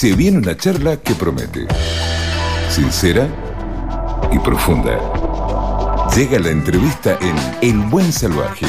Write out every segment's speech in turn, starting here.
Se viene una charla que promete. Sincera y profunda. Llega la entrevista en El Buen Salvaje.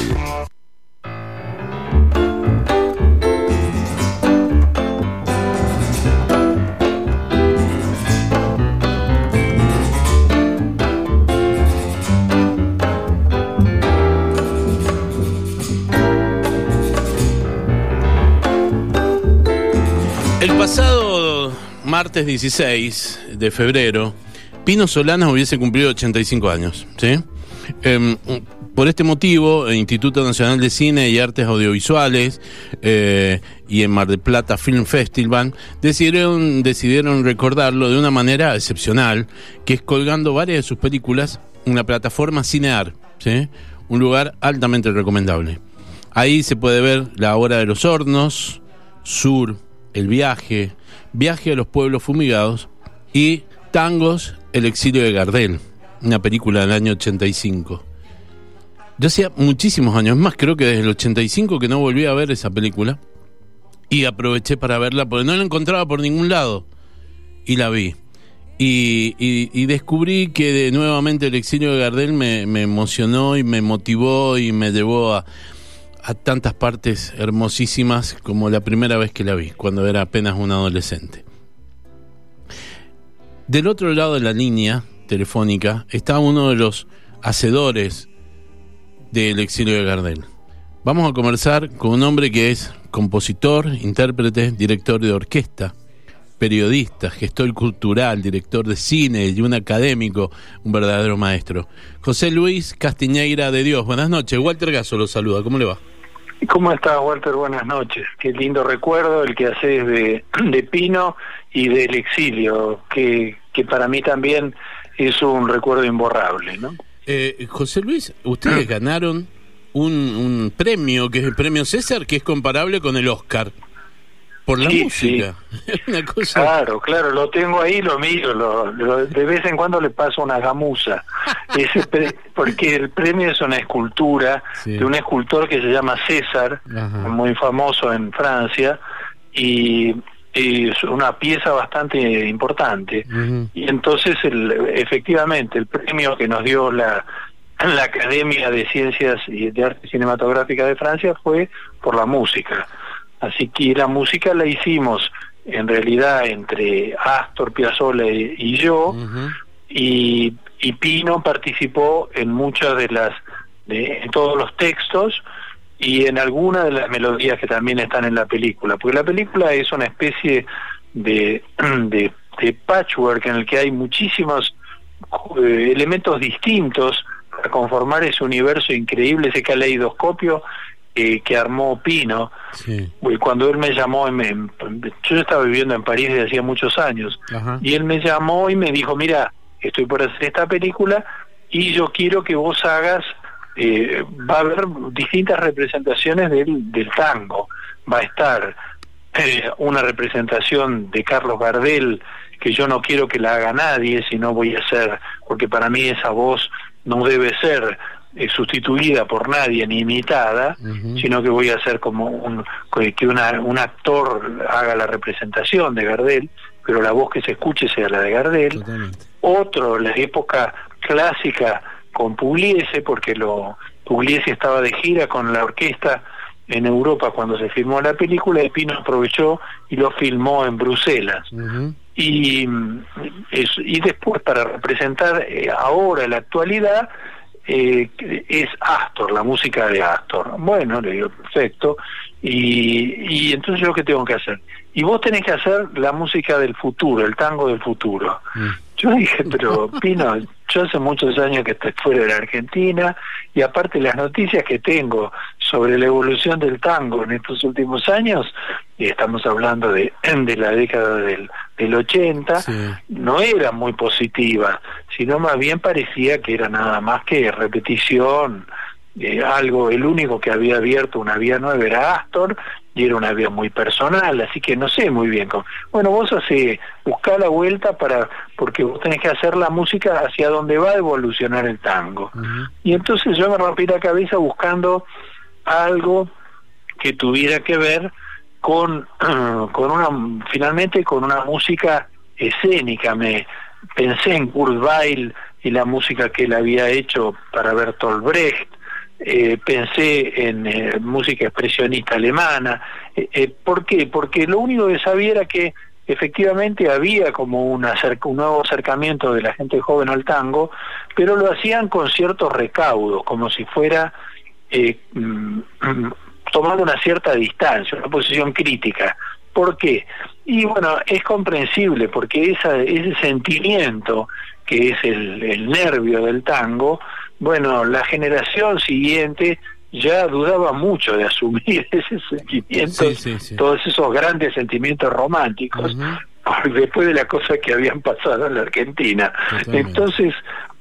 Martes 16 de febrero, Pino Solanas hubiese cumplido 85 años. ¿sí? Em, por este motivo, el Instituto Nacional de Cine y Artes Audiovisuales eh, y en Mar del Plata Film Festival decidieron, decidieron recordarlo de una manera excepcional, que es colgando varias de sus películas en la plataforma Cinear, ¿sí? un lugar altamente recomendable. Ahí se puede ver La Hora de los Hornos, Sur, El Viaje, Viaje a los Pueblos Fumigados y Tangos, El Exilio de Gardel, una película del año 85. Yo hacía muchísimos años, más creo que desde el 85 que no volví a ver esa película y aproveché para verla porque no la encontraba por ningún lado y la vi. Y, descubrí que de- nuevamente el exilio de Gardel me, me emocionó y me motivó y me llevó a, a tantas partes hermosísimas como la primera vez que la vi, cuando era apenas un adolescente. Del otro lado de la línea telefónica está uno de los hacedores del exilio de Gardel. Vamos a conversar con un hombre que es compositor, intérprete, director de orquesta, periodista, gestor cultural, director de cine y un académico, un verdadero maestro. José Luis Castiñeira de Dios. Buenas noches. Walter Gaso lo saluda. ¿Cómo le va? ¿Cómo estás, Walter? Buenas noches. Qué lindo recuerdo el que haces de, de Pino y del exilio, que, que para mí también es un recuerdo imborrable, ¿no? Eh, José Luis, ustedes ganaron un, un premio, que es el premio César, que es comparable con el Oscar. Por la Sí, música. Es una cosa. Claro, claro, lo tengo ahí, lo miro, lo, lo- de vez en cuando le paso una gamuza, Ese pre- porque el premio es una escultura Sí. de un escultor que se llama César, Ajá. muy famoso en Francia, y, es una pieza bastante importante. Y entonces, el, efectivamente, el premio que nos dio la, la Academia de Ciencias y de Arte Cinematográfica de Francia fue por la música. Así que la música la hicimos en realidad entre Astor Piazzolla y, y yo, y, y Pino participó en muchas de las, de, en todos los textos y en algunas de las melodías que también están en la película, porque la película es una especie de, de, de patchwork en el que hay muchísimos eh, elementos distintos para conformar ese universo increíble, ese caleidoscopio eh, que armó Pino. Sí. Y Cuando él me llamó, en- en- yo estaba viviendo en París desde hacía muchos años, Ajá. y él me llamó y me dijo, mira, estoy por hacer esta película y yo quiero que vos hagas, eh, va a haber distintas representaciones del, del tango. Va a estar eh, una representación de Carlos Gardel, que yo no quiero que la haga nadie, sino voy a hacer, porque para mí esa voz no debe ser eh, sustituida por nadie ni imitada, sino que voy a hacer como un, que una, un actor haga la representación de Gardel, pero la voz que se escuche sea la de Gardel. Totalmente. Otro, la época clásica con Pugliese, porque lo Pugliese estaba de gira con la orquesta en Europa cuando se filmó la película, y Pino aprovechó y lo filmó en Bruselas y, mm, y después para representar eh, ahora la actualidad eh, es Astor, la música de Astor. Bueno, le digo, perfecto. Y, y entonces yo qué tengo que hacer? Y vos tenés que hacer la música del futuro, el tango del futuro. Mm. Yo dije, pero Pino, yo hace muchos años que estoy fuera de la Argentina y aparte las noticias que tengo sobre la evolución del tango en estos últimos años, y estamos hablando de, de la década del, del 80, Sí. no era muy positiva, sino más bien parecía que era nada más que repetición, eh, algo, el único que había abierto una vía nueva era Astor y era una vía muy personal, así que no sé muy bien cómo. Bueno, vos hace, buscá la vuelta para, porque vos tenés que hacer la música hacia donde va a evolucionar el tango. Y entonces yo me rompí la cabeza buscando algo que tuviera que ver con, con una, finalmente con una música escénica. Me pensé en Kurt Weill y la música que él había hecho para Bertolt Brecht. Eh, pensé en eh, música expresionista alemana. Eh, ¿Por qué? Porque lo único que sabía era que efectivamente había como un, nuevo acercamiento de la gente joven al tango, pero lo hacían con ciertos recaudos, como si fuera mm, tomando una cierta distancia, una posición crítica. ¿Por qué? Y bueno, es comprensible porque esa, ese sentimiento que es el, el nervio del tango, bueno, la generación siguiente ya dudaba mucho de asumir ese sentimiento, todos esos grandes sentimientos románticos, después de la cosa que habían pasado en la Argentina. Entonces,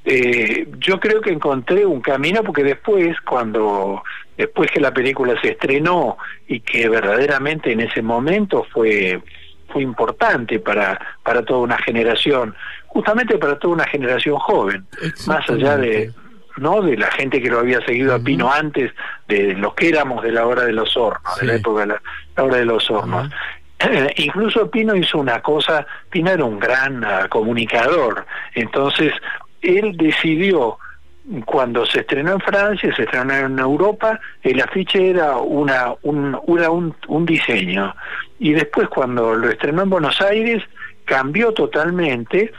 eh, yo creo que encontré un camino porque después, cuando después que la película se estrenó y que verdaderamente en ese momento fue fue importante para para toda una generación, justamente para toda una generación joven, más allá de no de la gente que lo había seguido a Pino antes de los que éramos de la hora de los hornos, de la época de la, hora de los hornos. incluso Pino hizo una cosa, Pino era un gran ah, comunicador, entonces él decidió cuando se estrenó en Francia, se estrenó en Europa, el afiche era una un, un, un diseño. Y después cuando lo estrenó en Buenos Aires, cambió totalmente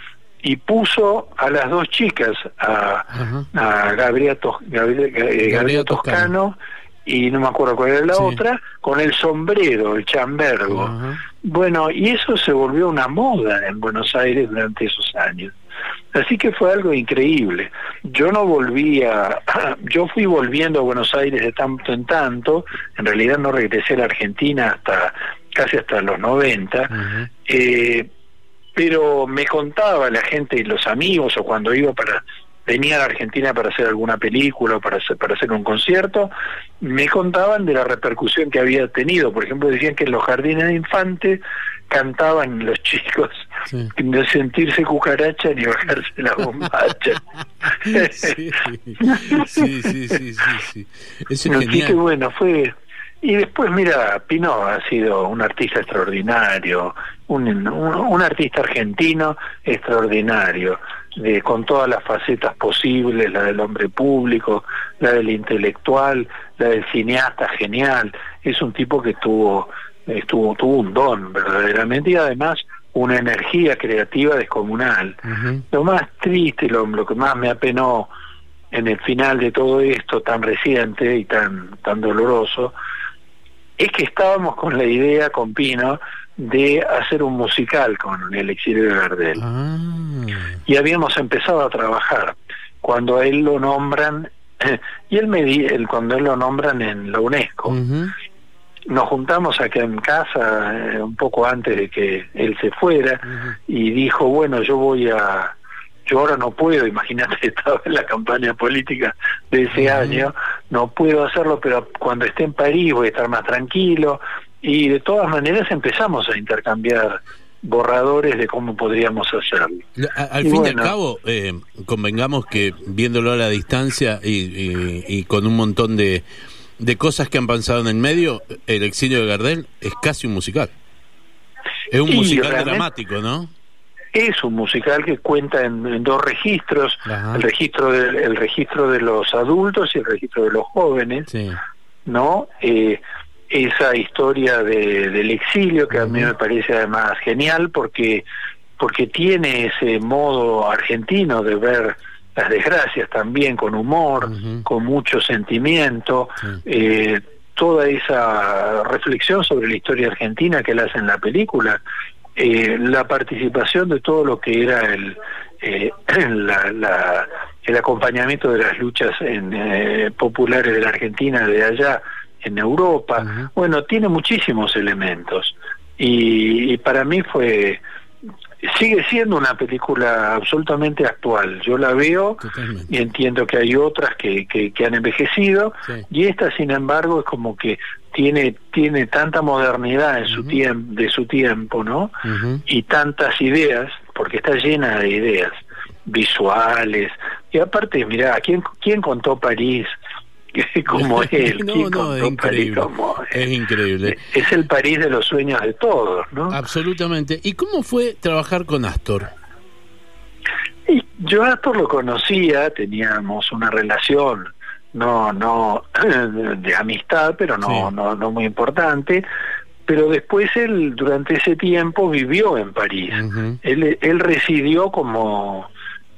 y puso a las dos chicas, a, a Gabriela, eh, Toscano, y no me acuerdo cuál era la otra, con el sombrero, el chambergo. Bueno, y eso se volvió una moda en Buenos Aires durante esos años. Así que fue algo increíble. Yo no volvía, yo fui volviendo a Buenos Aires de tanto en tanto, en realidad no regresé a la Argentina hasta casi hasta los 90, eh, pero me contaba la gente y los amigos o cuando iba para venía a la Argentina para hacer alguna película o para hacer, para hacer un concierto, me contaban de la repercusión que había tenido. Por ejemplo, decían que en los jardines de infantes cantaban los chicos no sentirse cucaracha ni bajarse la bombacha. sí, sí, sí, sí, sí, Eso es Así que bueno, fue... Y después, mira, Pino ha sido un artista extraordinario, un, un, un artista argentino extraordinario, de, con todas las facetas posibles, la del hombre público, la del intelectual, la del cineasta genial. Es un tipo que tuvo estuvo tuvo un don verdaderamente y además una energía creativa descomunal. Lo más triste, lo, lo que más me apenó en el final de todo esto tan reciente y tan tan doloroso es que estábamos con la idea con Pino de hacer un musical con el exilio de Gardel. Ah. Y habíamos empezado a trabajar. Cuando a él lo nombran, y él me di, cuando él lo nombran en la UNESCO, nos juntamos acá en casa eh, un poco antes de que él se fuera y dijo, bueno, yo voy a, yo ahora no puedo, imagínate, estaba en la campaña política de ese año, no puedo hacerlo, pero cuando esté en París voy a estar más tranquilo y de todas maneras empezamos a intercambiar borradores de cómo podríamos hacerlo. Al fin y al cabo, eh, convengamos que viéndolo a la distancia y, y con un montón de de cosas que han pasado en el medio, el exilio de Gardel es casi un musical. Es un musical dramático, ¿no? Es un musical que cuenta en, dos registros, el registro de, el registro de los adultos y el registro de los jóvenes, ¿no? Eh, esa historia de, del exilio que a mí me parece además genial porque porque tiene ese modo argentino de ver las desgracias también con humor, con mucho sentimiento, eh, toda esa reflexión sobre la historia argentina que él hace en la película, eh, la participación de todo lo que era el, eh, el acompañamiento de las luchas en, populares de la Argentina de allá en Europa, bueno, tiene muchísimos elementos. Y para mí fue sigue siendo una película absolutamente actual. Yo la veo y entiendo que hay otras que, que, han envejecido y esta, sin embargo, es como que tiene tiene tanta modernidad en su tiempo de su tiempo, ¿no? Y tantas ideas, porque está llena de ideas visuales. Y aparte, mira, ¿quién quién contó París? como él. no, no, es increíble. es increíble. Es el París de los sueños de todos, ¿no? Absolutamente. ¿Y cómo fue trabajar con Astor? Y yo a Astor lo conocía, teníamos una relación no no de amistad, pero no no no muy importante. Pero después él durante ese tiempo vivió en París. él, él residió como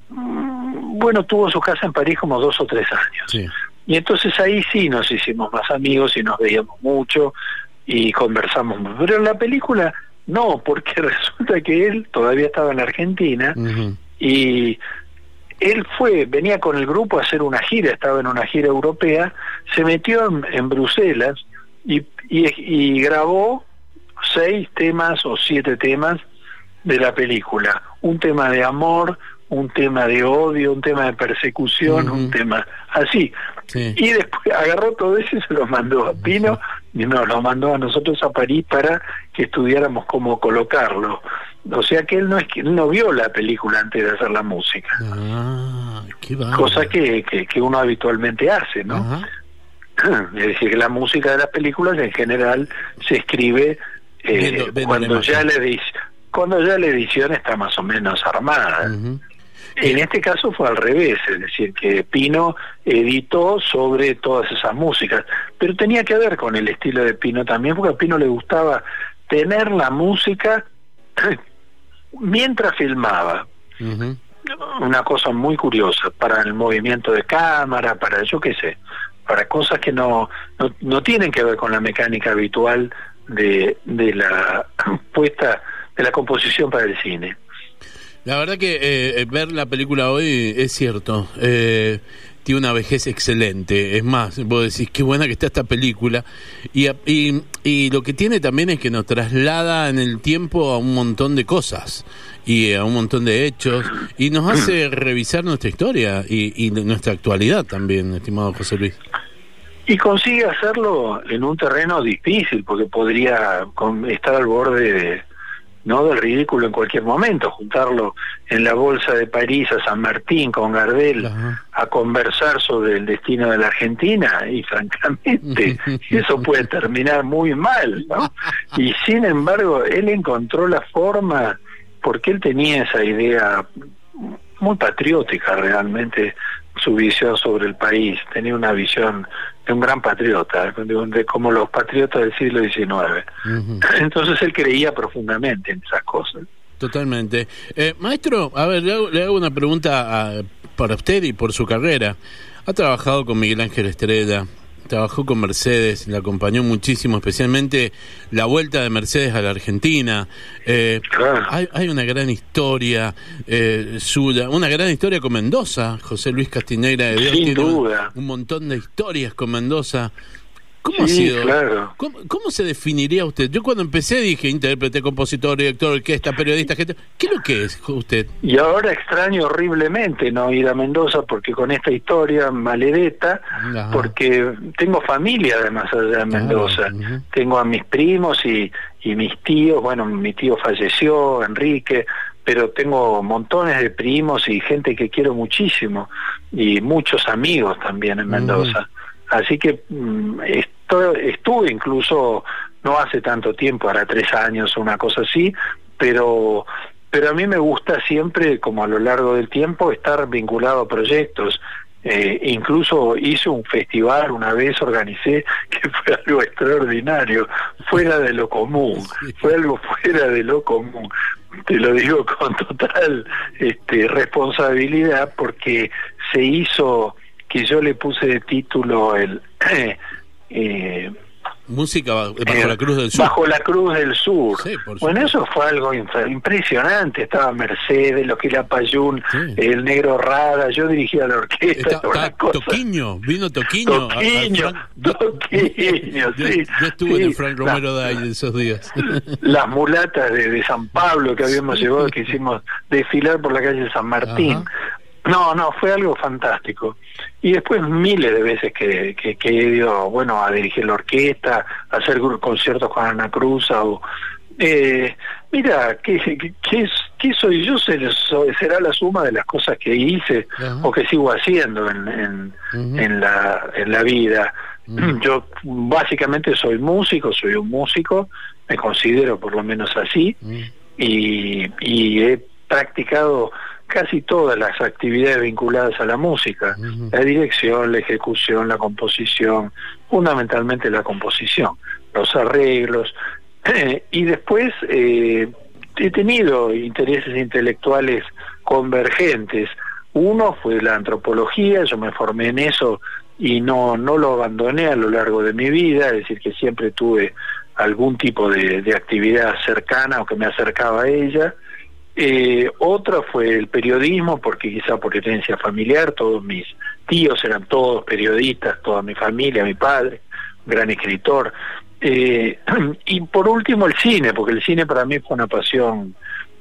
mm, bueno, tuvo su casa en París como dos o tres años. Y entonces ahí sí nos hicimos más amigos y nos veíamos mucho y conversamos. Pero en la película no, porque resulta que él todavía estaba en Argentina y él fue, venía con el grupo a hacer una gira, estaba en una gira europea, se metió en, Bruselas y, y, grabó seis temas o siete temas de la película. Un tema de amor, un tema de odio, un tema de persecución, un tema así. Y después agarró todo eso y se lo mandó a Pino y nos lo mandó a nosotros a París para que estudiáramos cómo colocarlo. O sea que él no es que él no vio la película antes de hacer la música. Ah, Cosa que, que, uno habitualmente hace, ¿no? Es decir, que la música de las películas en general se escribe eh, cuando ya la cuando ya la edición está más o menos armada. En este caso fue al revés, es decir, que Pino editó sobre todas esas músicas, pero tenía que ver con el estilo de Pino también, porque a Pino le gustaba tener la música mientras filmaba. Una cosa muy curiosa para el movimiento de cámara, para yo qué sé, para cosas que no, no, no tienen que ver con la mecánica habitual de, de la puesta, de la composición para el cine. La verdad que eh, eh, ver la película hoy es cierto. Eh, tiene una vejez excelente. Es más, vos decís, qué buena que está esta película. Y, y, y, lo que tiene también es que nos traslada en el tiempo a un montón de cosas y a un montón de hechos y nos hace revisar nuestra historia y, y nuestra actualidad también, estimado José Luis. Y consigue hacerlo en un terreno difícil, porque podría estar al borde de no del ridículo en cualquier momento, juntarlo en la bolsa de París a San Martín con Gardel a conversar sobre el destino de la Argentina y francamente eso puede terminar muy mal, ¿no? Y sin embargo él encontró la forma porque él tenía esa idea muy patriótica realmente su visión sobre el país, tenía una visión de un gran patriota, de, como los patriotas del siglo XIX. Entonces él creía profundamente en esas cosas. Totalmente. Eh, maestro, a ver, le hago, una pregunta para usted y por su carrera. Ha trabajado con Miguel Ángel Estrella, trabajó con Mercedes, le acompañó muchísimo, especialmente la vuelta de Mercedes a la Argentina. Eh, hay, una gran historia eh, suya, una gran historia con Mendoza. José Luis Castineira de Dios tiene duda. un montón de historias con Mendoza. ¿Cómo ha sido? ¿Cómo, se definiría usted? Yo cuando empecé dije intérprete, compositor, director, orquesta, periodista, gente. ¿Qué es lo que es usted? Y ahora extraño horriblemente no ir a Mendoza porque con esta historia maledeta, porque tengo familia además allá en Mendoza. Tengo a mis primos y, y mis tíos. Bueno, mi tío falleció, Enrique, pero tengo montones de primos y gente que quiero muchísimo y muchos amigos también en Mendoza. Así que mm, estuve incluso no hace tanto tiempo, ahora tres años o una cosa así, pero pero a mí me gusta siempre, como a lo largo del tiempo, estar vinculado a proyectos. Eh, incluso hice un festival una vez, organicé, que fue algo extraordinario, fuera de lo común, fue algo fuera de lo común. Te lo digo con total este, responsabilidad porque se hizo que yo le puse de título el eh, música bajo la cruz del sur. bajo la cruz del sur. Bueno eso fue algo impresionante. Estaba Mercedes lo que era Payún el negro Rada yo dirigía la orquesta Toquiño vino Toquiño Toquiño, Toquiño sí, yo, estuve en el Frank Romero de ahí esos días. las mulatas de, San Pablo que habíamos llevado que hicimos desfilar por la calle San Martín no, no, fue algo fantástico. Y después miles de veces que, que, he ido, bueno, a dirigir la orquesta, a hacer conciertos con Ana Cruz o, Eh, mira, ¿qué, qué, qué soy yo? Será la suma de las cosas que hice o que sigo haciendo en, en, la, en la vida. Yo básicamente soy músico, soy un músico, me considero por lo menos así, y, y he practicado casi todas las actividades vinculadas a la música, la dirección, la ejecución, la composición, fundamentalmente la composición, los arreglos, y después eh, he tenido intereses intelectuales convergentes. Uno fue la antropología, yo me formé en eso y no, no lo abandoné a lo largo de mi vida, es decir, que siempre tuve algún tipo de, de actividad cercana o que me acercaba a ella. Eh, otra fue el periodismo, porque quizá por herencia familiar, todos mis tíos eran todos periodistas, toda mi familia, mi padre, gran escritor. Eh, y por último el cine, porque el cine para mí fue una pasión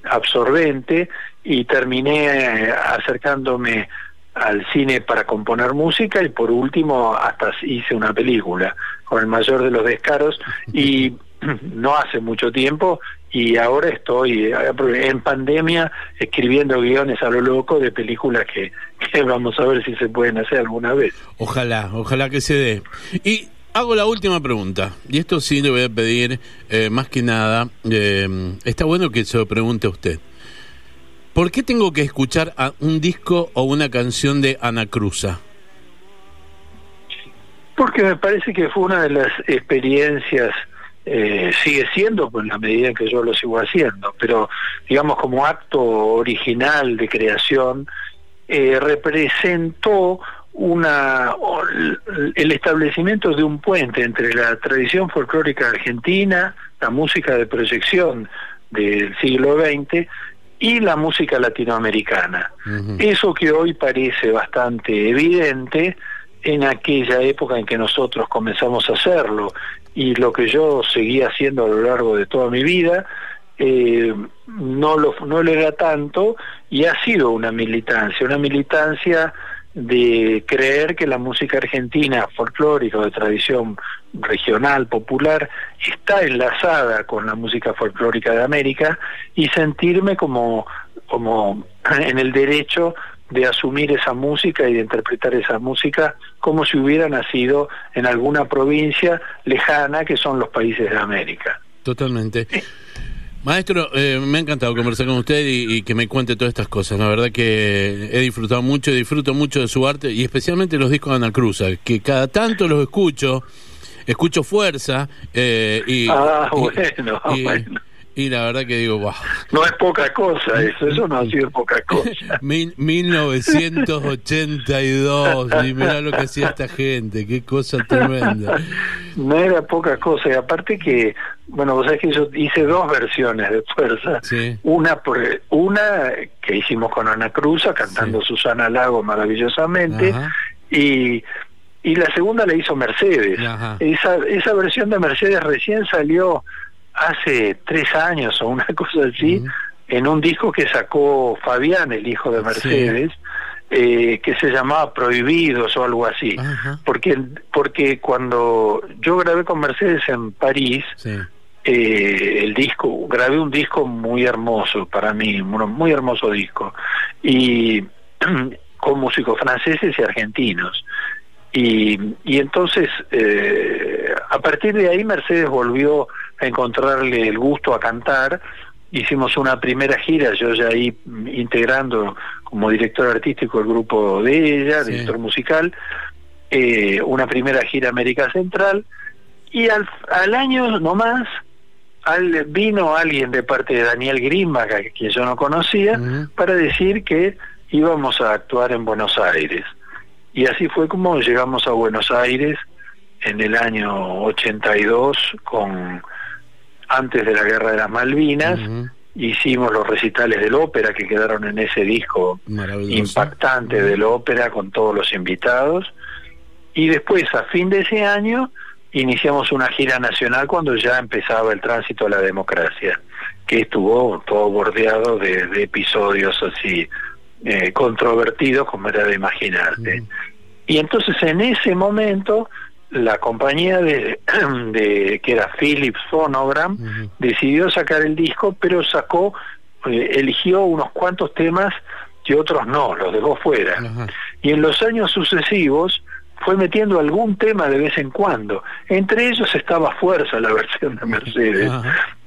absorbente y terminé eh, acercándome al cine para componer música y por último hasta hice una película con el mayor de los descaros y no hace mucho tiempo y ahora estoy eh, en pandemia escribiendo guiones a lo loco de películas que, vamos a ver si se pueden hacer alguna vez. Ojalá, ojalá que se dé. Y hago la última pregunta, y esto sí le voy a pedir eh, más que nada, eh, está bueno que se lo pregunte a usted. ¿Por qué tengo que escuchar a un disco o una canción de Ana Cruza? Porque me parece que fue una de las experiencias eh, sigue siendo pues, en la medida en que yo lo sigo haciendo, pero digamos como acto original de creación, eh, representó una el establecimiento de un puente entre la tradición folclórica argentina, la música de proyección del siglo XX y la música latinoamericana. Eso que hoy parece bastante evidente, en aquella época en que nosotros comenzamos a hacerlo y lo que yo seguí haciendo a lo largo de toda mi vida, eh, no, lo, no lo era tanto y ha sido una militancia, una militancia de creer que la música argentina folclórica de tradición regional, popular, está enlazada con la música folclórica de América y sentirme como, como en el derecho de asumir esa música y de interpretar esa música como si hubiera nacido en alguna provincia lejana que son los países de América. Totalmente. Maestro, eh, me ha encantado conversar con usted y, que me cuente todas estas cosas. La verdad que he disfrutado mucho, disfruto mucho de su arte y especialmente los discos de Ana Cruz, que cada tanto los escucho, escucho fuerza eh, y, ah, bueno, bueno. Y la verdad que digo, wow. No es poca cosa eso, eso no ha sido poca cosa. Mil, 1982, y mirá lo que hacía esta gente, qué cosa tremenda. No era poca cosa, y aparte que, bueno, vos sabés que yo hice dos versiones de Fuerza. Una, por, una que hicimos con Ana Cruz, cantando Susana Lago maravillosamente, y y la segunda la hizo Mercedes. Esa, esa versión de Mercedes recién salió hace tres años o una cosa así, en un disco que sacó Fabián, el hijo de Mercedes, eh, que se llamaba Prohibidos o algo así. Porque, porque cuando yo grabé con Mercedes en París, eh, el disco, grabé un disco muy hermoso para mí, un muy hermoso disco, y con músicos franceses y argentinos. Y, y entonces, eh, a partir de ahí, Mercedes volvió encontrarle el gusto a cantar. Hicimos una primera gira, yo ya ahí integrando como director artístico el grupo de ella, director musical, eh, una primera gira América Central. Y al, al año nomás al, vino alguien de parte de Daniel Grimba, que, que yo no conocía, para decir que íbamos a actuar en Buenos Aires. Y así fue como llegamos a Buenos Aires en el año 82 con antes de la Guerra de las Malvinas. Hicimos los recitales del ópera que quedaron en ese disco impactante del ópera con todos los invitados. Y después, a fin de ese año, iniciamos una gira nacional cuando ya empezaba el tránsito a la democracia, que estuvo todo bordeado de, de episodios así eh, controvertido como era de imaginarte. Y entonces en ese momento la compañía de, de que era Philips Phonogram decidió sacar el disco, pero sacó, eh, eligió unos cuantos temas que otros no, los dejó fuera. Y en los años sucesivos fue metiendo algún tema de vez en cuando. Entre ellos estaba Fuerza, la versión de Mercedes.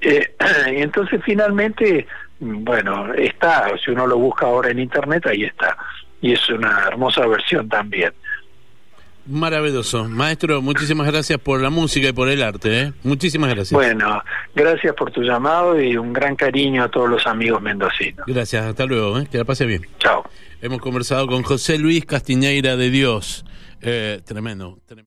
Eh, y entonces finalmente, bueno, está, si uno lo busca ahora en internet, ahí está. Y es una hermosa versión también. Maravilloso. Maestro, muchísimas gracias por la música y por el arte. ¿eh? Muchísimas gracias. Bueno, gracias por tu llamado y un gran cariño a todos los amigos mendocinos. Gracias, hasta luego. ¿eh? Que la pase bien. Chao. Hemos conversado con José Luis Castiñeira de Dios. Eh, tremendo. tremendo.